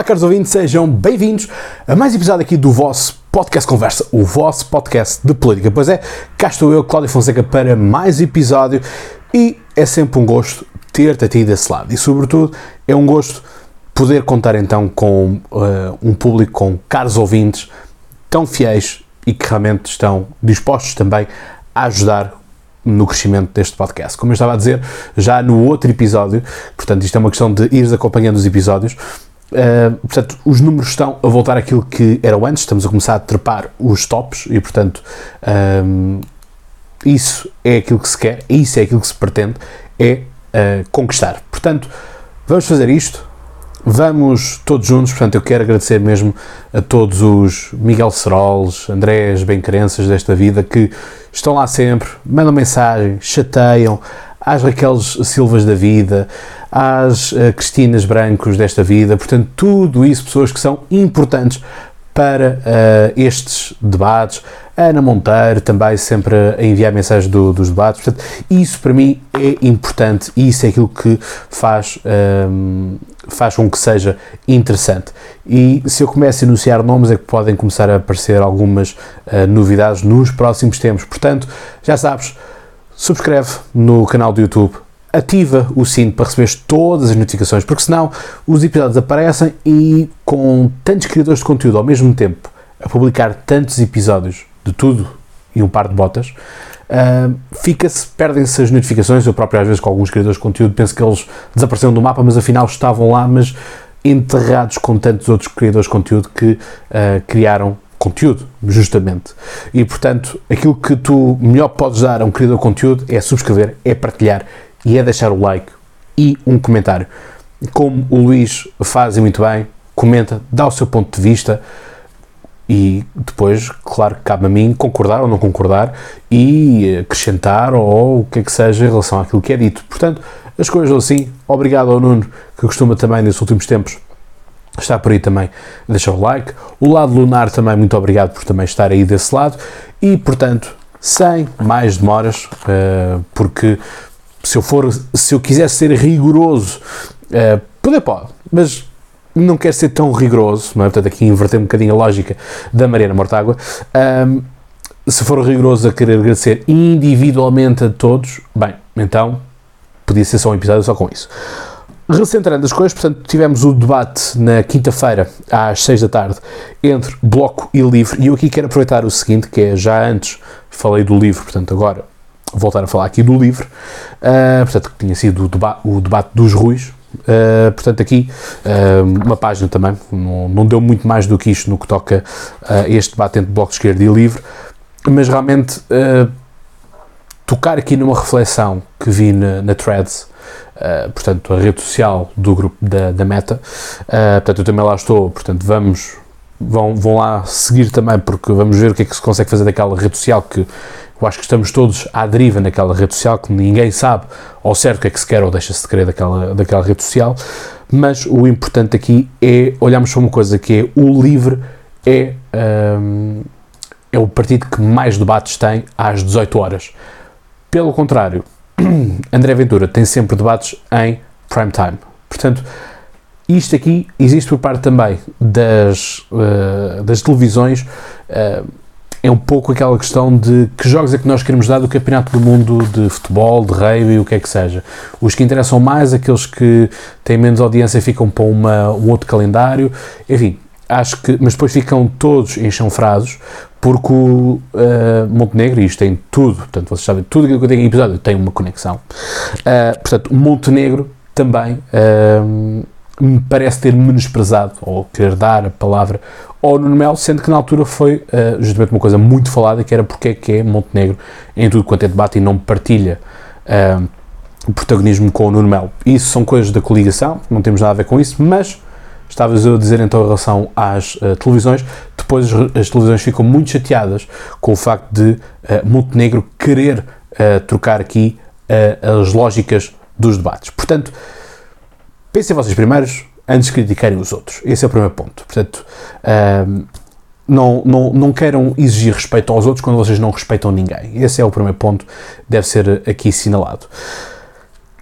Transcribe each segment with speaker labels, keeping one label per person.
Speaker 1: Olá, caros ouvintes, sejam bem-vindos a mais um episódio aqui do vosso Podcast Conversa, o vosso podcast de política. Pois é, cá estou eu, Cláudio Fonseca, para mais um episódio e é sempre um gosto ter-te aqui desse lado e, sobretudo, é um gosto poder contar então com uh, um público, com caros ouvintes tão fiéis e que realmente estão dispostos também a ajudar no crescimento deste podcast. Como eu estava a dizer já no outro episódio, portanto, isto é uma questão de ires acompanhando os episódios. Uh, portanto, os números estão a voltar àquilo que eram antes, estamos a começar a trepar os tops e, portanto, um, isso é aquilo que se quer, isso é aquilo que se pretende, é uh, conquistar. Portanto, vamos fazer isto, vamos todos juntos, portanto, eu quero agradecer mesmo a todos os Miguel Serols, Andrés Bem-Crenças desta vida que estão lá sempre, mandam mensagem, chateiam, às Raqueles Silvas da vida, às uh, Cristinas Brancos desta vida, portanto, tudo isso, pessoas que são importantes para uh, estes debates. A Ana Monteiro também sempre a enviar mensagens do, dos debates. Portanto, isso para mim é importante e isso é aquilo que faz, um, ehm, faz com que seja interessante. E se eu começo a enunciar nomes, é que podem começar a aparecer algumas uh, novidades nos próximos tempos. Portanto, já sabes, subscreve no canal do YouTube ativa o sino para receber todas as notificações, porque senão os episódios aparecem e com tantos criadores de conteúdo ao mesmo tempo a publicar tantos episódios de tudo e um par de botas, uh, fica-se, perdem-se as notificações. Eu próprio, às vezes, com alguns criadores de conteúdo, penso que eles desapareceram do mapa, mas afinal estavam lá, mas enterrados com tantos outros criadores de conteúdo que uh, criaram conteúdo, justamente. E portanto, aquilo que tu melhor podes dar a um criador de conteúdo é subscrever, é partilhar e é deixar o like e um comentário. Como o Luís faz muito bem, comenta, dá o seu ponto de vista e depois, claro, cabe a mim concordar ou não concordar e acrescentar ou o que é que seja em relação àquilo que é dito. Portanto, as coisas assim. Obrigado ao Nuno, que costuma também nesses últimos tempos estar por aí também deixar o like. O lado lunar também, muito obrigado por também estar aí desse lado. E, portanto, sem mais demoras, uh, porque se eu for, se eu quisesse ser rigoroso, uh, poder pode, mas não quero ser tão rigoroso, não é? Portanto, aqui inverter um bocadinho a lógica da Mariana Mortágua. Um, se for rigoroso a querer agradecer individualmente a todos, bem, então podia ser só um episódio só com isso. Recentrando as coisas, portanto, tivemos o debate na quinta-feira, às 6 da tarde, entre Bloco e Livre, e eu aqui quero aproveitar o seguinte, que é, já antes falei do livro, portanto, agora voltar a falar aqui do livro, uh, portanto, que tinha sido o, deba o debate dos Ruis, Uh, portanto, aqui uh, uma página também, não, não, deu muito mais do que isto no que toca a uh, este debate entre Bloco de Esquerda e Livre, mas realmente tocar aqui numa reflexão que vi na, na Threads, portanto, a rede social do grupo da, da Meta, portanto, eu também lá estou, portanto, vamos, vão, vão lá seguir também, porque vamos ver o que é que se consegue fazer daquela rede social que eu acho que estamos todos à deriva naquela rede social, que ninguém sabe ao certo o que é que se quer ou deixa-se de querer daquela, daquela rede social, mas o importante aqui é olharmos para uma coisa que é o LIVRE é, um, é o partido que mais debates tem às 18 horas. Pelo contrário, André Ventura tem sempre debates em prime time. Portanto, isto aqui existe por parte também das, uh, das televisões. Uh, é um pouco aquela questão de que jogos é que nós queremos dar do Campeonato do Mundo de futebol, de rugby, o que é que seja. Os que interessam mais, aqueles que têm menos audiência, ficam para uma, um outro calendário. Enfim, acho que. Mas depois ficam todos enxanfrados, porque o uh, Montenegro, e isto tem tudo, portanto, vocês sabem, tudo aquilo que eu tenho em episódio tem uma conexão. Uh, portanto, Montenegro também. Uh, me parece ter menosprezado ou querer dar a palavra ao Nuno Melo, sendo que na altura foi uh, justamente uma coisa muito falada, que era porque é que é Montenegro em tudo quanto é debate e não partilha uh, o protagonismo com o Nuno Melo. Isso são coisas da coligação, não temos nada a ver com isso, mas estavas eu a dizer então em relação às uh, televisões, depois as, as, televisões ficam muito chateadas com o facto de Montenegro querer trocar aqui as lógicas dos debates. Portanto, pensem vocês primeiros antes de criticarem os outros. Esse é o primeiro ponto. Portanto, um, não, não, não queiram exigir respeito aos outros quando vocês não respeitam ninguém. Esse é o primeiro ponto deve ser aqui assinalado.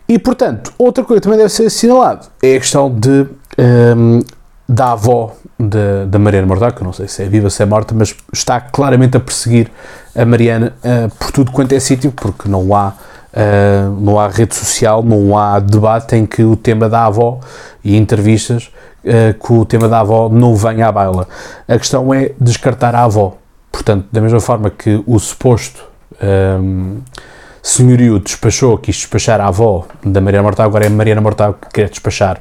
Speaker 1: E, portanto, outra coisa que também deve ser assinalado é a questão de um, da avó da Mariana Mortágua, que eu não sei se é viva, se é morta, mas está claramente a perseguir a Mariana uh, por tudo quanto é sítio, porque não há, uh, não há rede social, não há debate em que o tema da avó e entrevistas uh, que o tema da avó não venha à baila. A questão é descartar a avó. Portanto, da mesma forma que o suposto um, senhorio despachou, quis despachar a avó da Mariana Mortágua, agora é a Mariana Mortágua que quer despachar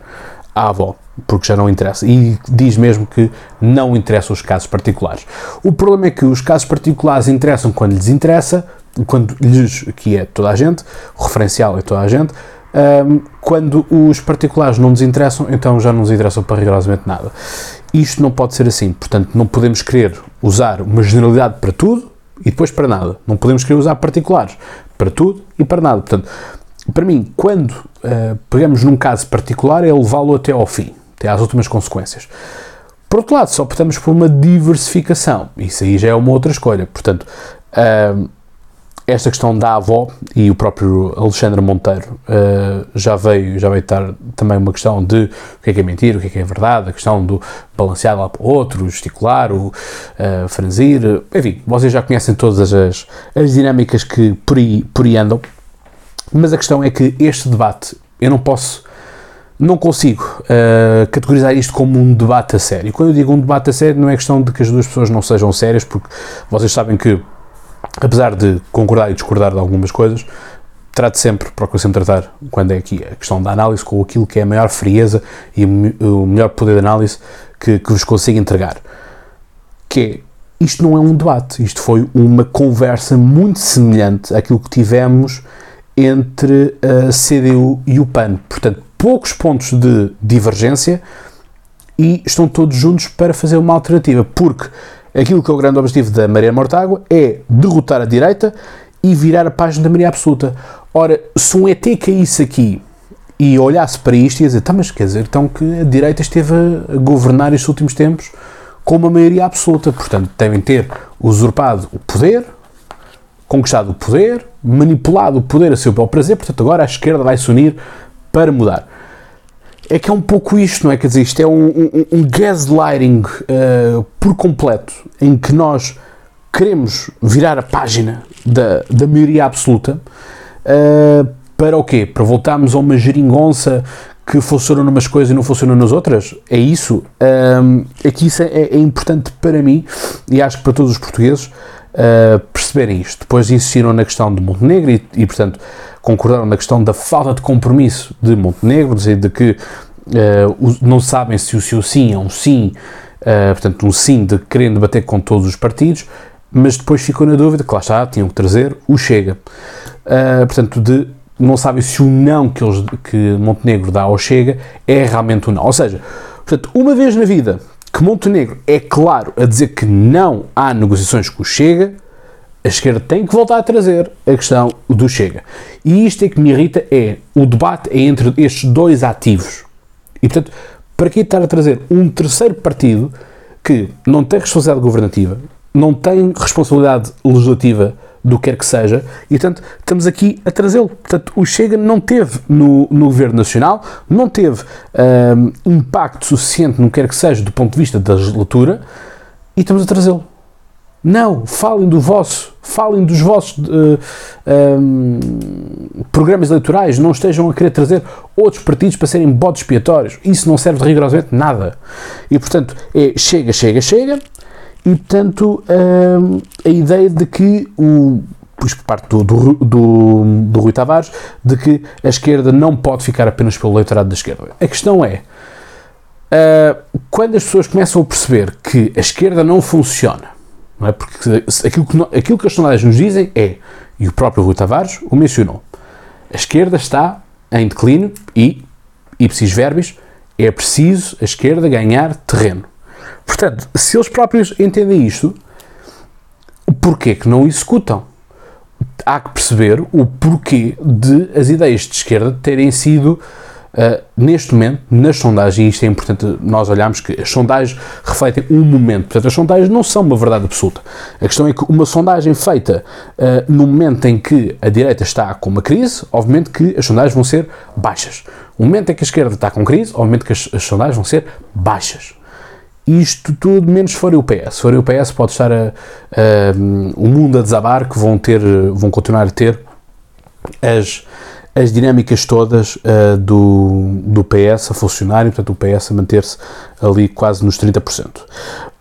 Speaker 1: a avó porque já não interessa. E diz mesmo que não interessam os casos particulares. O problema é que os casos particulares interessam quando lhes interessa, quando lhes, que é toda a gente, o referencial é toda a gente, um, quando os particulares não nos interessam, então já não nos interessam para rigorosamente nada. Isto não pode ser assim, portanto, não podemos querer usar uma generalidade para tudo e depois para nada. Não podemos querer usar particulares para tudo e para nada. Portanto, para mim, quando uh, pegamos num caso particular, é levá-lo até ao fim até às últimas consequências. Por outro lado, só optamos por uma diversificação. Isso aí já é uma outra escolha. Portanto, uh, esta questão da avó e o próprio Alexandre Monteiro uh, já veio já veio estar também uma questão de o que é, que é mentira, o que é, que é verdade, a questão do balancear lá para o outro, o gesticular, o uh, franzir, enfim, vocês já conhecem todas as, as dinâmicas que por aí, por aí andam, mas a questão é que este debate eu não posso não consigo uh, categorizar isto como um debate a sério. Quando eu digo um debate a sério, não é questão de que as duas pessoas não sejam sérias, porque vocês sabem que, apesar de concordar e discordar de algumas coisas, trato sempre, procuro sempre tratar, quando é aqui a questão da análise, com aquilo que é a maior frieza e o melhor poder de análise que, que vos consigo entregar. Que é, isto não é um debate, isto foi uma conversa muito semelhante àquilo que tivemos entre a CDU e o PAN. Portanto, poucos pontos de divergência e estão todos juntos para fazer uma alternativa, porque aquilo que é o grande objetivo da Maria Mortágua é derrotar a direita e virar a página da Maria Absoluta. Ora, se um ET caísse aqui e olhasse para isto e ia dizer, tá, mas quer dizer então que a direita esteve a governar estes últimos tempos com uma maioria absoluta, portanto devem ter usurpado o poder, conquistado o poder, manipulado o poder a seu bel prazer, portanto agora a esquerda vai se unir para mudar. É que é um pouco isto, não é? Quer dizer, isto é um, um, um gaslighting uh, por completo, em que nós queremos virar a página da, da maioria absoluta uh, para o quê? Para voltarmos a uma geringonça que funciona numas coisas e não funciona nas outras? É isso? Um, é que isso é, é, importante para mim e acho que para todos os portugueses uh, perceberem isto. Depois insistiram na questão de Montenegro e, e portanto, concordaram na questão da falta de compromisso de Montenegro, dizer, de que uh, não sabem se o seu sim é um sim, uh, portanto, um sim de querendo debater com todos os partidos, mas depois ficou na dúvida que lá está, tinham que trazer o Chega. Uh, portanto, de não sabem se o não que, eles, que Montenegro dá ao Chega é realmente o não. Ou seja, portanto, uma vez na vida que Montenegro é claro a dizer que não há negociações com o Chega, a esquerda tem que voltar a trazer a questão do Chega. E isto é que me irrita, é o debate é entre estes dois ativos. E, portanto, para que estar a trazer um terceiro partido que não tem responsabilidade governativa, não tem responsabilidade legislativa do que quer que seja, e portanto estamos aqui a trazê-lo. Portanto, o Chega não teve no, no Governo Nacional, não teve um, impacto suficiente no que quer que seja do ponto de vista da legislatura, e estamos a trazê-lo. Não, falem do vosso, falem dos vossos uh, eh, um, ehm, programas eleitorais, não estejam a querer trazer outros partidos para serem bodes expiatórios. Isso não serve de rigorosamente nada. E portanto, é chega, chega, chega. E portanto, um, ehm, a ideia de que o por parte do, do, do, do Rui Tavares, de que a esquerda não pode ficar apenas pelo eleitorado da esquerda. A questão é, uh, quando as pessoas começam a perceber que a esquerda não funciona, não é? Porque aquilo que, aquilo que as sondagens nos dizem é, e o próprio Rui Tavares o mencionou, a esquerda está em declínio e, ipsis verbis, é preciso a esquerda ganhar terreno. Portanto, se eles próprios entendem isto, porquê que não executam? Há que perceber o porquê de as ideias de esquerda terem sido Uh, neste momento, nas sondagens, e isto é importante nós olharmos que as sondagens refletem um momento, portanto, as sondagens não são uma verdade absoluta. A questão é que uma sondagem feita uh, no momento em que a direita está com uma crise, obviamente que as sondagens vão ser baixas. No momento em que a esquerda está com crise, obviamente que as, as sondagens vão ser baixas. isto tudo menos se for o PS. Se for o PS pode estar a, a, o mundo a desabar que vão ter, vão continuar a ter as, as dinâmicas todas uh, do, do PS a funcionar e, portanto, o PS a manter-se ali quase nos 30%.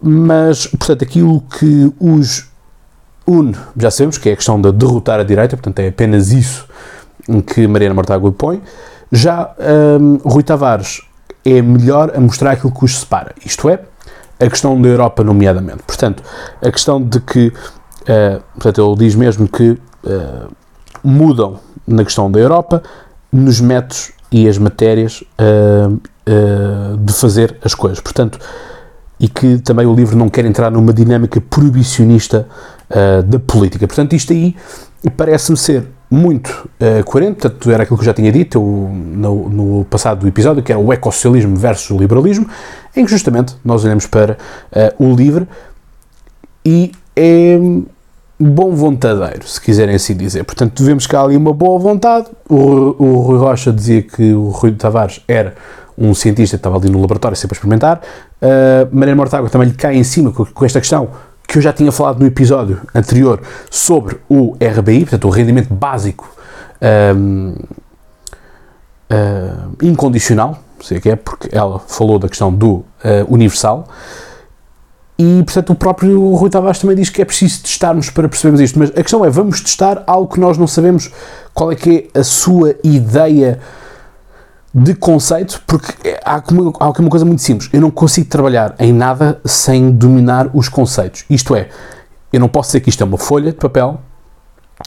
Speaker 1: Mas, portanto, aquilo que os une, já sabemos que é a questão de derrotar a direita, portanto, é apenas isso que Mariana Mortágua põe. Já um, Rui Tavares é melhor a mostrar aquilo que os separa, isto é, a questão da Europa, nomeadamente. Portanto, a questão de que, uh, portanto, ele diz mesmo que uh, mudam na questão da Europa, nos métodos e as matérias uh, uh, de fazer as coisas. Portanto, e que também o livro não quer entrar numa dinâmica proibicionista uh, da política. Portanto, isto aí parece-me ser muito coerente, portanto, era aquilo que eu já tinha dito eu, no, no, passado episódio, que era o ecossocialismo versus o liberalismo, em que justamente nós olhamos para o livre e é bom vontadeiro, se quiserem assim dizer. Portanto, vemos que há ali uma boa vontade. O, o Rui Rocha dizia que o Rui Tavares era um cientista que estava ali no laboratório sempre a experimentar. Uh, Mariana Mortágua também lhe cai em cima com, com, esta questão que eu já tinha falado no episódio anterior sobre o RBI, portanto, o rendimento básico um, uh, ah, incondicional, sei que é, porque ela falou da questão do uh, universal. E, portanto, o próprio Rui Tavares também diz que é preciso testarmos para percebermos isto. Mas a questão é, vamos testar algo que nós não sabemos qual é que é a sua ideia de conceito, porque há, há uma coisa muito simples. Eu não consigo trabalhar em nada sem dominar os conceitos. Isto é, eu não posso dizer que isto é uma folha de papel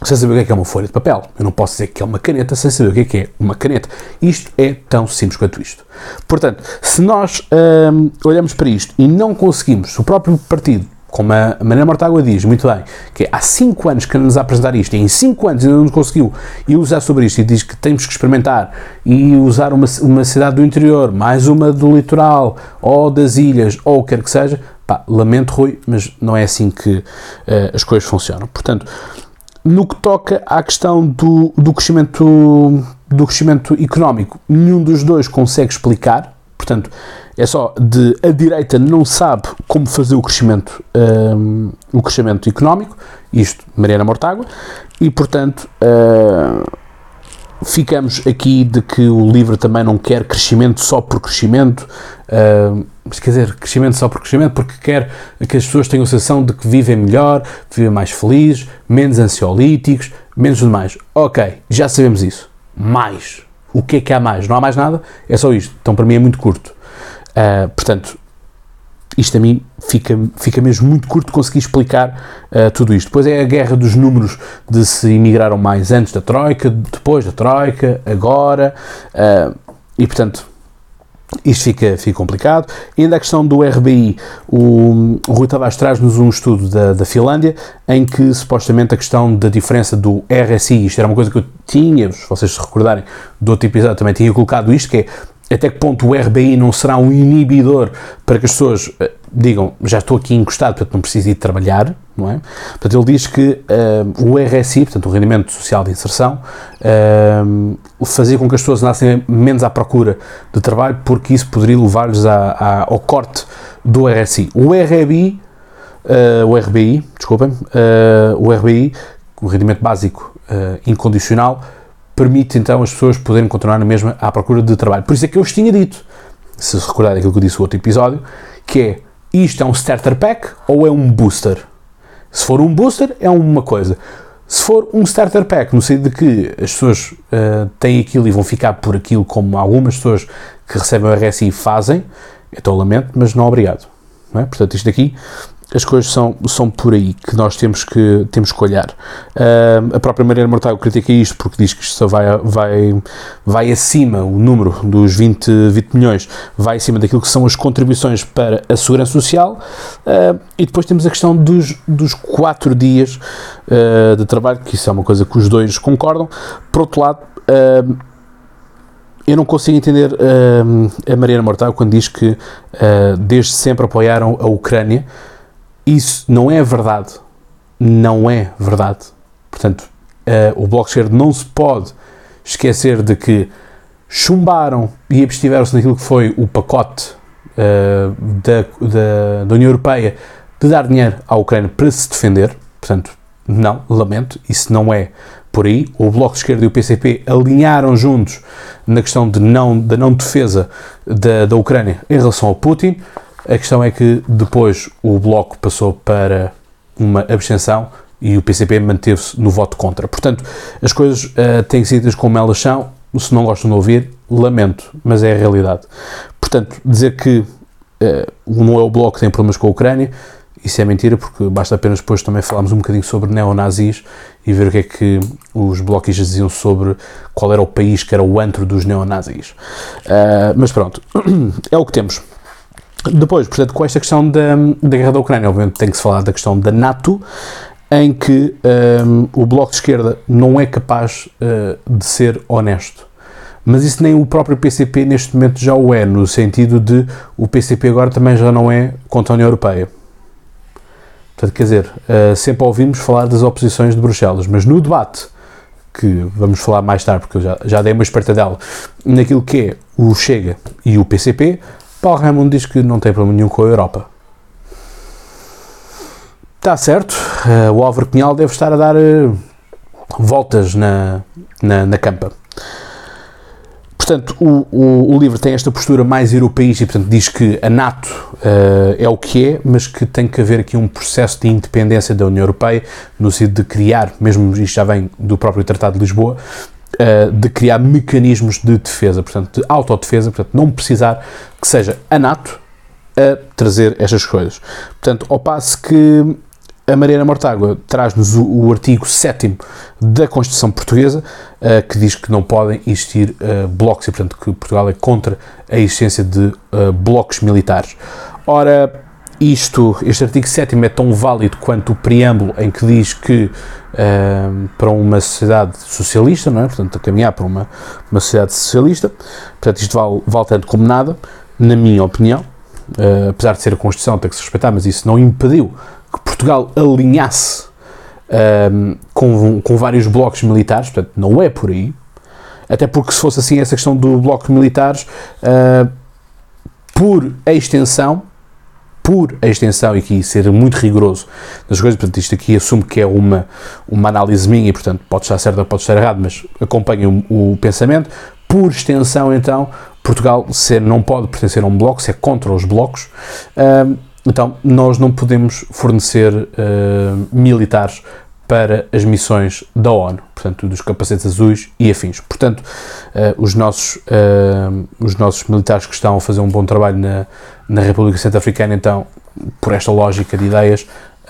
Speaker 1: sem saber o que é, que é uma folha de papel. Eu não posso dizer que é uma caneta sem saber o que é, que é uma caneta. Isto é tão simples quanto isto. Portanto, se nós hum, olhamos para isto e não conseguimos, o próprio partido, como a Maria Mortágua diz muito bem, que há 5 anos que nos apresentar isto e em 5 anos ainda não conseguiu e usar sobre isto e diz que temos que experimentar e usar uma, uma cidade do interior, mais uma do litoral ou das ilhas ou o que quer que seja, pá, lamento Rui, mas não é assim que uh, as coisas funcionam. Portanto, no que toca à questão do, do, crescimento, do crescimento económico, nenhum dos dois consegue explicar, portanto, é só de a direita não sabe como fazer o crescimento, um, o crescimento económico, isto Mariana Mortágua, e portanto uh, ficamos aqui de que o livro também não quer crescimento só por crescimento, uh, quer dizer, crescimento só por crescimento, porque quer que as pessoas tenham a sensação de que vivem melhor, vivem mais felizes, menos ansiolíticos, menos tudo mais. Ok, já sabemos isso. Mais. O que é que há mais? Não há mais nada? É só isto. Então para mim é muito curto. Uh, portanto, isto a mim fica, fica mesmo muito curto conseguir explicar uh, tudo isto. Depois é a guerra dos números de se imigraram mais antes da Troika, depois da Troika, agora, uh, e portanto isto fica, fica complicado. E ainda a questão do RBI, o, o Rui Tavares traz-nos um estudo da, da Finlândia em que supostamente a questão da diferença do RSI, isto era uma coisa que eu tinha, se vocês se recordarem do outro episódio, também tinha colocado isto, que é até que ponto o RBI não será um inibidor para que as pessoas uh, digam já estou aqui encostado, portanto não preciso ir trabalhar, não é? Portanto, ele diz que uh, o RSI, portanto o Rendimento Social de Inserção, uh, fazia com que as pessoas andassem menos à procura de trabalho porque isso poderia levar-lhes ao corte do RSI. O RBI, o RBI, desculpem, o RBI, o Rendimento Básico Incondicional, permite então as pessoas poderem continuar na mesma à procura de trabalho. Por isso é que eu vos tinha dito, se recordarem aquilo que eu disse no outro episódio, que é isto é um starter pack ou é um booster? Se for um booster, é uma coisa. Se for um starter pack, no sentido de que as pessoas uh, têm aquilo e vão ficar por aquilo, como algumas pessoas que recebem o RSI fazem, então lamento, mas não obrigado. Não é? Portanto, isto aqui as coisas são, são por aí que nós temos que, temos que olhar. Uh, a própria Mariana Mortágua critica isto porque diz que isto vai, vai, vai acima, o número dos 20, 20 milhões vai acima daquilo que são as contribuições para a segurança social. Uh, e depois temos a questão dos, dos 4 dias uh, de trabalho, que isso é uma coisa que os dois concordam. Por outro lado, eu não consigo entender a Mariana Mortágua quando diz que desde sempre apoiaram a Ucrânia isso não é verdade. Não é verdade. Portanto, uh, o Bloco Esquerdo não se pode esquecer de que chumbaram e abstiveram-se naquilo que foi o pacote uh, da, da, da União Europeia de dar dinheiro à Ucrânia para se defender. Portanto, não, lamento, isso não é por aí. O Bloco de Esquerda e o PCP alinharam juntos na questão de não, da não defesa da, da Ucrânia em relação ao Putin. A questão é que depois o Bloco passou para uma abstenção e o PCP manteve-se no voto contra. Portanto, as coisas uh, têm sido como elas são. Se não gostam de ouvir, lamento, mas é a realidade. Portanto, dizer que uh, não é o Bloco que tem problemas com a Ucrânia, isso é mentira, porque basta apenas depois também falarmos um bocadinho sobre neonazis e ver o que é que os bloquistas diziam sobre qual era o país que era o antro dos neonazis. Uh, mas pronto, é o que temos. Depois, portanto, com esta questão da, da guerra da Ucrânia, obviamente tem que se falar da questão da NATO, em que um, o Bloco de Esquerda não é capaz uh, de ser honesto. Mas isso nem o próprio PCP neste momento já o é, no sentido de o PCP agora também já não é contra a União Europeia. Portanto, quer dizer, uh, sempre ouvimos falar das oposições de Bruxelas, mas no debate, que vamos falar mais tarde, porque eu já, já dei uma dela naquilo que é o Chega e o PCP, Paulo Raimundo diz que não tem problema nenhum com a Europa. Está certo, uh, o Álvaro Cunhal deve estar a dar uh, voltas na, na, na campa. Portanto, o, o, o, livro tem esta postura mais europeísta e, portanto, diz que a NATO uh, é o que é, mas que tem que haver aqui um processo de independência da União Europeia, no sentido de criar, mesmo isto já vem do próprio Tratado de Lisboa, uh, de criar mecanismos de defesa, portanto, de autodefesa, portanto, não precisar que seja a NATO a trazer estas coisas. Portanto, ao passo que a Mariana Mortágua traz-nos o, o, artigo 7 da Constituição Portuguesa, uh, que diz que não podem existir uh, blocos e, portanto, que Portugal é contra a existência de uh, blocos militares. Ora, isto, este artigo 7 é tão válido quanto o preâmbulo em que diz que para uma sociedade socialista, não é? portanto, a caminhar para uma, uma sociedade socialista, portanto, isto vale, vale tanto como nada, na minha opinião, apesar de ser a Constituição, tem que se respeitar, mas isso não impediu que Portugal alinhasse um, com, com vários blocos militares, portanto, não é por aí. Até porque, se fosse assim, essa questão do bloco militares, uh, por extensão, por extensão, e aqui ser muito rigoroso nas coisas, portanto, isto aqui assumo que é uma, uma análise minha, e portanto, pode estar certo ou pode estar errado, mas acompanhem o, o pensamento. Por extensão, então, Portugal ser, não pode pertencer a um bloco, se é contra os blocos. Uh, então, nós não podemos fornecer uh, militares para as missões da ONU, portanto, dos capacetes azuis e afins. Portanto, uh, os, nossos, uh, os nossos militares que estão a fazer um bom trabalho na, na República Centro-Africana, então, por esta lógica de ideias,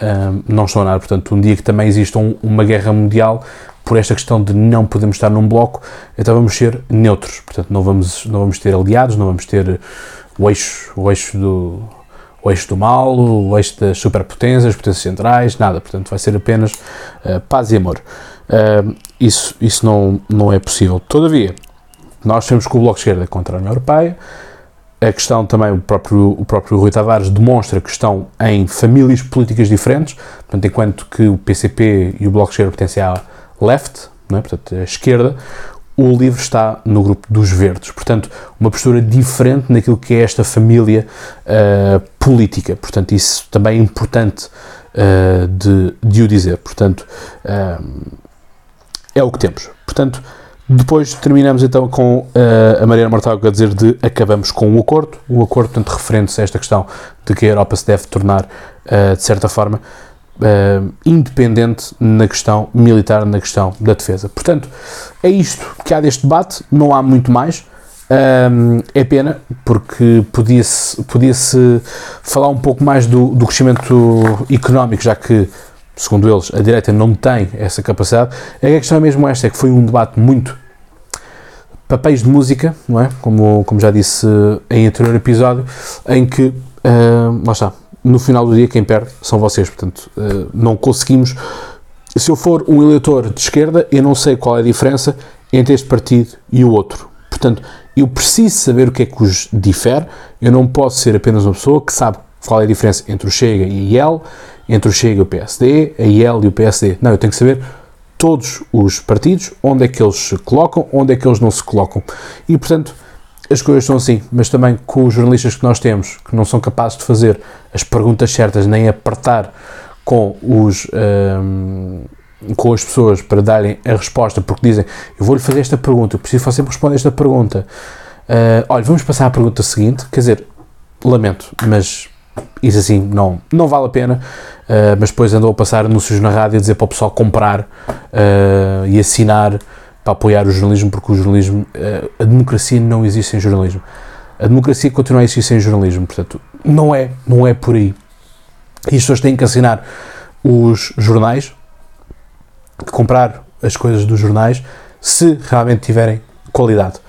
Speaker 1: uh, não estão a nada. Portanto, um dia que também exista um, uma guerra mundial, por esta questão de não podemos estar num bloco, então vamos ser neutros. Portanto, não vamos, não vamos ter aliados, não vamos ter o eixo, o eixo do o eixo do mal, o eixo das superpotências, potências centrais, nada. Portanto, vai ser apenas uh, paz e amor. Uh, isso isso não, não é possível. Todavia, nós temos que o Bloco de Esquerda contra a União Europeia. A questão também, o próprio, o próprio Rui Tavares demonstra que estão em famílias políticas diferentes, portanto, enquanto que o PCP e o Bloco de Esquerda pertencem à left, é? portanto, à esquerda, o livro está no grupo dos verdes. Portanto, uma postura diferente naquilo que é esta família uh, política. Portanto, isso também é importante uh, de, de o dizer. Portanto, uh, é o que temos. Portanto, depois terminamos então com a Mariana Mortágua a dizer de acabamos com um acordo, um acordo, portanto, referente a esta questão de que a Europa se deve tornar, de certa forma, uh, independente na questão militar, na questão da defesa. Portanto, é isto que há deste debate, não há muito mais. Um, é pena, porque podia-se podia -se falar um pouco mais do, do crescimento económico, já que, segundo eles, a direita não tem essa capacidade. A questão é mesmo esta, é que foi um debate muito papéis de música, não é? Como, como já disse em anterior episódio, em que, uh, lá está, no final do dia quem perde são vocês, portanto, uh, não conseguimos. Se eu for um eleitor de esquerda, eu não sei qual é a diferença entre este partido e o outro. Portanto, eu preciso saber o que é que os difere. Eu não posso ser apenas uma pessoa que sabe qual é a diferença entre o Chega e a IEL, entre o Chega e o PSD, a IEL e o PSD. Não, eu tenho que saber todos os partidos, onde é que eles se colocam, onde é que eles não se colocam. E, portanto, as coisas são assim, mas também com os jornalistas que nós temos, que não são capazes de fazer as perguntas certas, nem apertar com os. Um, com as pessoas para darem a resposta, porque dizem eu vou-lhe fazer esta pergunta, eu preciso você responder esta pergunta. Uh, olha, vamos passar à pergunta seguinte. Quer dizer, lamento, mas isso assim não, não vale a pena. Uh, mas depois andou a passar anúncios na rádio a dizer para o pessoal comprar uh, e assinar para apoiar o jornalismo, porque o jornalismo, a democracia não existe sem jornalismo. A democracia continua a existir sem jornalismo, portanto, não é, não é por aí. E as pessoas têm que assinar os jornais, comprar as coisas dos jornais, se realmente tiverem qualidade.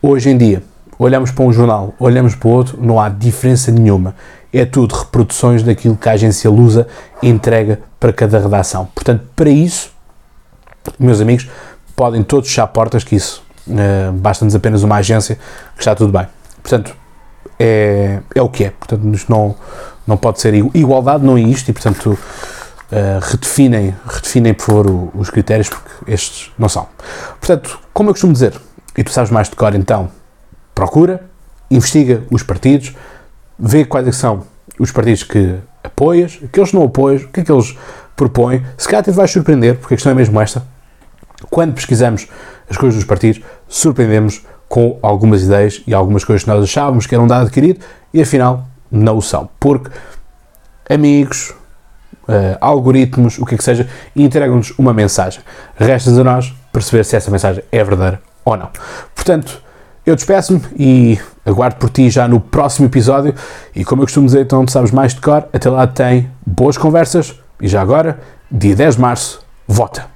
Speaker 1: Hoje em dia, olhamos para um jornal, olhamos para o outro, não há diferença nenhuma. É tudo reproduções daquilo que a agência Lusa entrega para cada redação. Portanto, para isso, meus amigos, podem todos fechar portas, que isso uh, basta-nos apenas uma agência, que está tudo bem. Portanto, é, é o que é. Portanto, não, não pode ser igualdade, não é isto, e portanto, uh, redefinem, redefinem, por favor, o, os critérios, porque estes não são. Portanto, como eu costumo dizer, e tu sabes mais de cor, então, procura, investiga os partidos, vê quais é são os partidos que apoias, aqueles que não apoias, o que é que eles propõem. Se calhar te vais surpreender, porque a questão é mesmo esta. Quando pesquisamos as coisas dos partidos, surpreendemos com algumas ideias e algumas coisas que nós achávamos que eram dado adquirido e afinal não o são. Porque amigos, uh, algoritmos, o que é que seja, entregam-nos uma mensagem. Resta-nos a nós perceber se essa mensagem é verdadeira ou não. Portanto, eu despeço-me e aguardo por ti já no próximo episódio. E como eu costumo dizer, então sabes mais de cor, até lá tem boas conversas. E já agora, dia 10 de março, vota!